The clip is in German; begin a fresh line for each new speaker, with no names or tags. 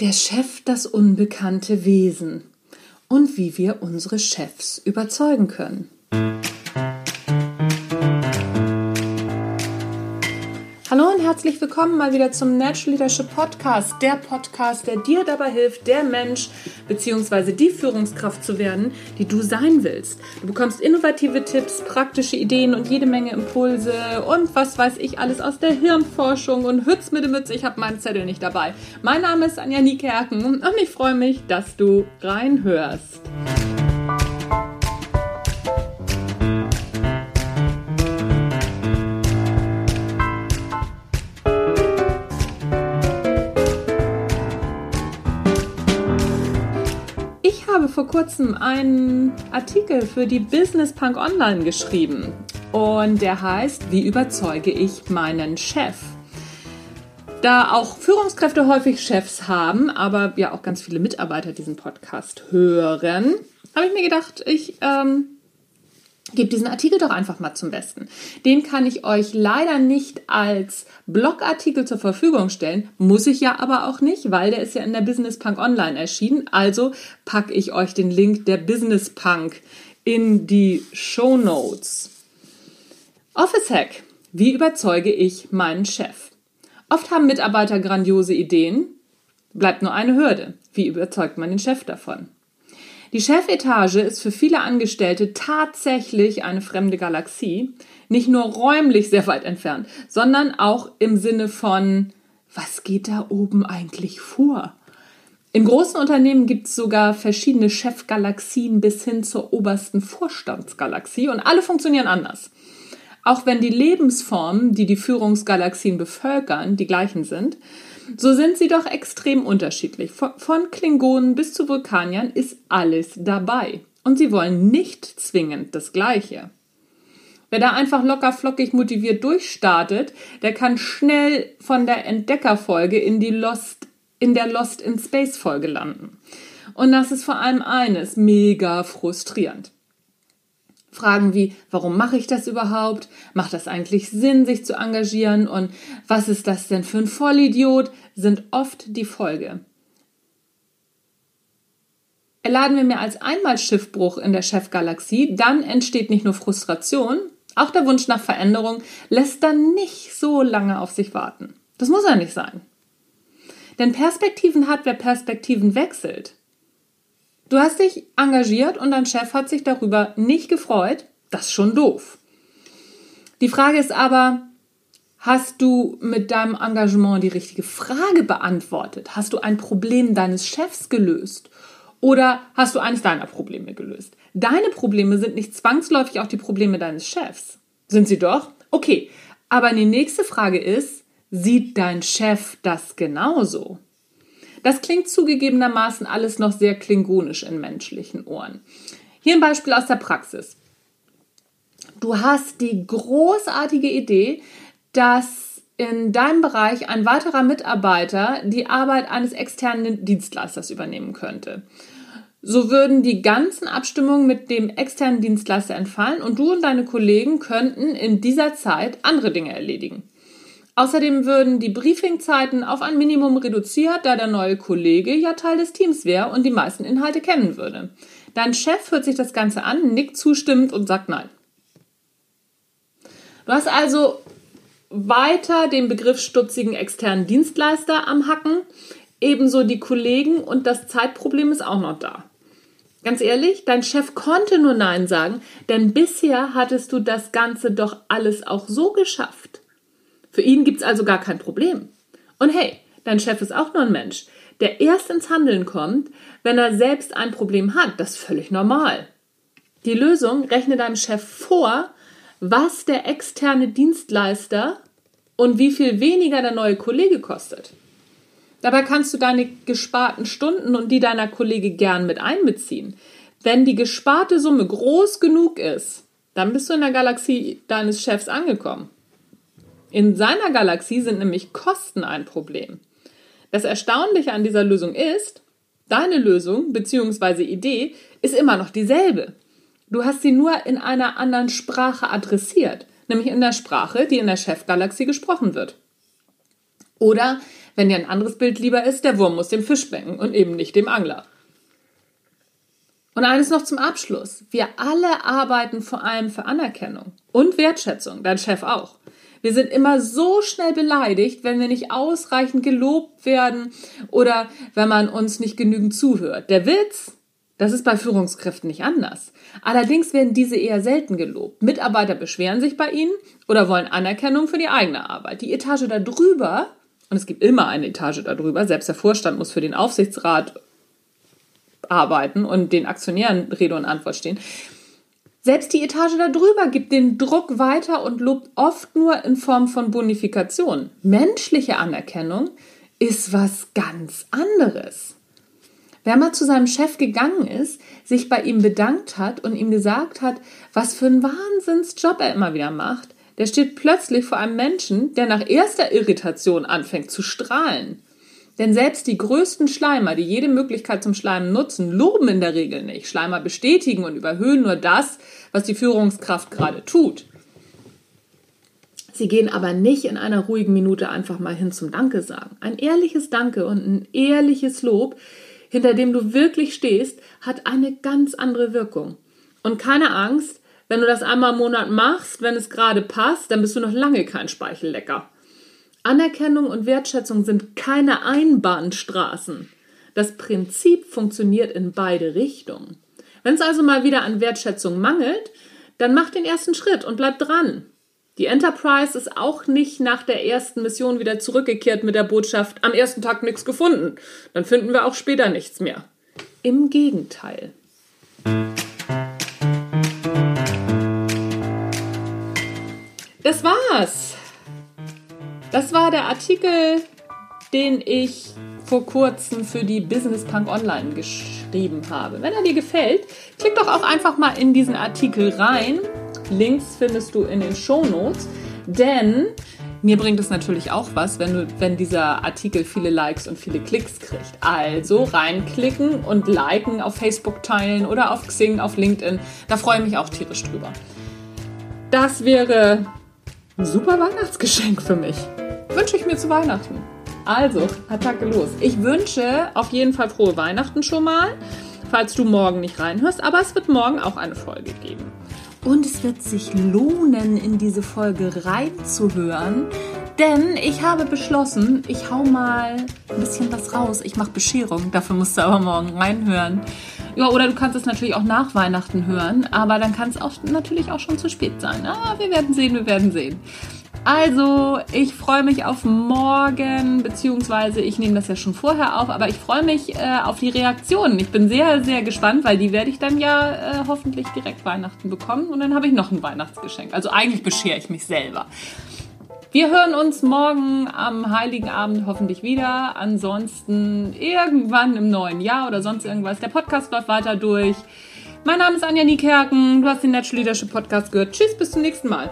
Der Chef das unbekannte Wesen und wie wir unsere Chefs überzeugen können. Hallo und herzlich willkommen mal wieder zum Natural Leadership Podcast, der Podcast, der dir dabei hilft, der Mensch bzw. die Führungskraft zu werden, die du sein willst. Du bekommst innovative Tipps, praktische Ideen und jede Menge Impulse und was weiß ich alles aus der Hirnforschung und Hütz mit der Mütze, ich habe meinen Zettel nicht dabei. Mein Name ist Anja Niekerken und ich freue mich, dass du reinhörst. Vor kurzem einen Artikel für die Business Punk Online geschrieben und der heißt, wie überzeuge ich meinen Chef? Da auch Führungskräfte häufig Chefs haben, aber ja auch ganz viele Mitarbeiter diesen Podcast hören, habe ich mir gedacht, ich ähm, Gebt diesen Artikel doch einfach mal zum Besten. Den kann ich euch leider nicht als Blogartikel zur Verfügung stellen, muss ich ja aber auch nicht, weil der ist ja in der Business Punk Online erschienen. Also packe ich euch den Link der Business Punk in die Show Notes. Office Hack. Wie überzeuge ich meinen Chef? Oft haben Mitarbeiter grandiose Ideen, bleibt nur eine Hürde. Wie überzeugt man den Chef davon? Die Chefetage ist für viele Angestellte tatsächlich eine fremde Galaxie, nicht nur räumlich sehr weit entfernt, sondern auch im Sinne von, was geht da oben eigentlich vor? In großen Unternehmen gibt es sogar verschiedene Chefgalaxien bis hin zur obersten Vorstandsgalaxie und alle funktionieren anders. Auch wenn die Lebensformen, die die Führungsgalaxien bevölkern, die gleichen sind, so sind sie doch extrem unterschiedlich. Von Klingonen bis zu Vulkaniern ist alles dabei. Und sie wollen nicht zwingend das Gleiche. Wer da einfach locker flockig motiviert durchstartet, der kann schnell von der Entdeckerfolge in die Lost, in der Lost in Space Folge landen. Und das ist vor allem eines, mega frustrierend. Fragen wie, warum mache ich das überhaupt? Macht das eigentlich Sinn, sich zu engagieren? Und was ist das denn für ein Vollidiot? sind oft die Folge. Erladen wir mehr als einmal Schiffbruch in der Chefgalaxie, dann entsteht nicht nur Frustration, auch der Wunsch nach Veränderung lässt dann nicht so lange auf sich warten. Das muss ja nicht sein. Denn Perspektiven hat, wer Perspektiven wechselt. Du hast dich engagiert und dein Chef hat sich darüber nicht gefreut. Das ist schon doof. Die Frage ist aber, hast du mit deinem Engagement die richtige Frage beantwortet? Hast du ein Problem deines Chefs gelöst? Oder hast du eines deiner Probleme gelöst? Deine Probleme sind nicht zwangsläufig auch die Probleme deines Chefs. Sind sie doch? Okay. Aber die nächste Frage ist, sieht dein Chef das genauso? Das klingt zugegebenermaßen alles noch sehr klingonisch in menschlichen Ohren. Hier ein Beispiel aus der Praxis. Du hast die großartige Idee, dass in deinem Bereich ein weiterer Mitarbeiter die Arbeit eines externen Dienstleisters übernehmen könnte. So würden die ganzen Abstimmungen mit dem externen Dienstleister entfallen und du und deine Kollegen könnten in dieser Zeit andere Dinge erledigen. Außerdem würden die Briefingzeiten auf ein Minimum reduziert, da der neue Kollege ja Teil des Teams wäre und die meisten Inhalte kennen würde. Dein Chef hört sich das Ganze an, nickt zustimmend und sagt nein. Du hast also weiter den Begriff stutzigen externen Dienstleister am Hacken, ebenso die Kollegen und das Zeitproblem ist auch noch da. Ganz ehrlich, dein Chef konnte nur Nein sagen, denn bisher hattest du das Ganze doch alles auch so geschafft. Für ihn gibt es also gar kein Problem. Und hey, dein Chef ist auch nur ein Mensch, der erst ins Handeln kommt, wenn er selbst ein Problem hat. Das ist völlig normal. Die Lösung rechne deinem Chef vor, was der externe Dienstleister und wie viel weniger der neue Kollege kostet. Dabei kannst du deine gesparten Stunden und die deiner Kollege gern mit einbeziehen. Wenn die gesparte Summe groß genug ist, dann bist du in der Galaxie deines Chefs angekommen. In seiner Galaxie sind nämlich Kosten ein Problem. Das Erstaunliche an dieser Lösung ist, deine Lösung bzw. Idee ist immer noch dieselbe. Du hast sie nur in einer anderen Sprache adressiert, nämlich in der Sprache, die in der Chefgalaxie gesprochen wird. Oder, wenn dir ein anderes Bild lieber ist, der Wurm muss dem Fisch schmecken und eben nicht dem Angler. Und eines noch zum Abschluss. Wir alle arbeiten vor allem für Anerkennung und Wertschätzung, dein Chef auch. Wir sind immer so schnell beleidigt, wenn wir nicht ausreichend gelobt werden oder wenn man uns nicht genügend zuhört. Der Witz, das ist bei Führungskräften nicht anders. Allerdings werden diese eher selten gelobt. Mitarbeiter beschweren sich bei ihnen oder wollen Anerkennung für die eigene Arbeit. Die Etage darüber, und es gibt immer eine Etage darüber, selbst der Vorstand muss für den Aufsichtsrat arbeiten und den Aktionären Rede und Antwort stehen. Selbst die Etage darüber gibt den Druck weiter und lobt oft nur in Form von Bonifikation. Menschliche Anerkennung ist was ganz anderes. Wer mal zu seinem Chef gegangen ist, sich bei ihm bedankt hat und ihm gesagt hat, was für einen Wahnsinnsjob er immer wieder macht, der steht plötzlich vor einem Menschen, der nach erster Irritation anfängt zu strahlen. Denn selbst die größten Schleimer, die jede Möglichkeit zum Schleimen nutzen, loben in der Regel nicht. Schleimer bestätigen und überhöhen nur das, was die Führungskraft gerade tut. Sie gehen aber nicht in einer ruhigen Minute einfach mal hin zum Danke sagen. Ein ehrliches Danke und ein ehrliches Lob, hinter dem du wirklich stehst, hat eine ganz andere Wirkung. Und keine Angst, wenn du das einmal im Monat machst, wenn es gerade passt, dann bist du noch lange kein Speichellecker. Anerkennung und Wertschätzung sind keine Einbahnstraßen. Das Prinzip funktioniert in beide Richtungen. Wenn es also mal wieder an Wertschätzung mangelt, dann mach den ersten Schritt und bleib dran. Die Enterprise ist auch nicht nach der ersten Mission wieder zurückgekehrt mit der Botschaft, am ersten Tag nichts gefunden. Dann finden wir auch später nichts mehr. Im Gegenteil. Das war's. Das war der Artikel, den ich vor kurzem für die Business Punk Online geschrieben habe. Wenn er dir gefällt, klick doch auch einfach mal in diesen Artikel rein. Links findest du in den Show Notes, denn mir bringt es natürlich auch was, wenn, du, wenn dieser Artikel viele Likes und viele Klicks kriegt. Also reinklicken und liken, auf Facebook teilen oder auf Xing, auf LinkedIn. Da freue ich mich auch tierisch drüber. Das wäre ein super Weihnachtsgeschenk für mich wünsche ich mir zu Weihnachten. Also, Attacke los. Ich wünsche auf jeden Fall frohe Weihnachten schon mal, falls du morgen nicht reinhörst. Aber es wird morgen auch eine Folge geben. Und es wird sich lohnen, in diese Folge reinzuhören, denn ich habe beschlossen, ich hau mal ein bisschen was raus. Ich mache Bescherung, dafür musst du aber morgen reinhören. Ja, oder du kannst es natürlich auch nach Weihnachten hören, aber dann kann es auch natürlich auch schon zu spät sein. Ah, wir werden sehen, wir werden sehen. Also, ich freue mich auf morgen, beziehungsweise ich nehme das ja schon vorher auf, aber ich freue mich äh, auf die Reaktionen. Ich bin sehr, sehr gespannt, weil die werde ich dann ja äh, hoffentlich direkt Weihnachten bekommen und dann habe ich noch ein Weihnachtsgeschenk. Also eigentlich beschere ich mich selber. Wir hören uns morgen am Heiligen Abend hoffentlich wieder. Ansonsten irgendwann im neuen Jahr oder sonst irgendwas. Der Podcast läuft weiter durch. Mein Name ist Anja Niekerken. Du hast den Natural Leadership Podcast gehört. Tschüss, bis zum nächsten Mal.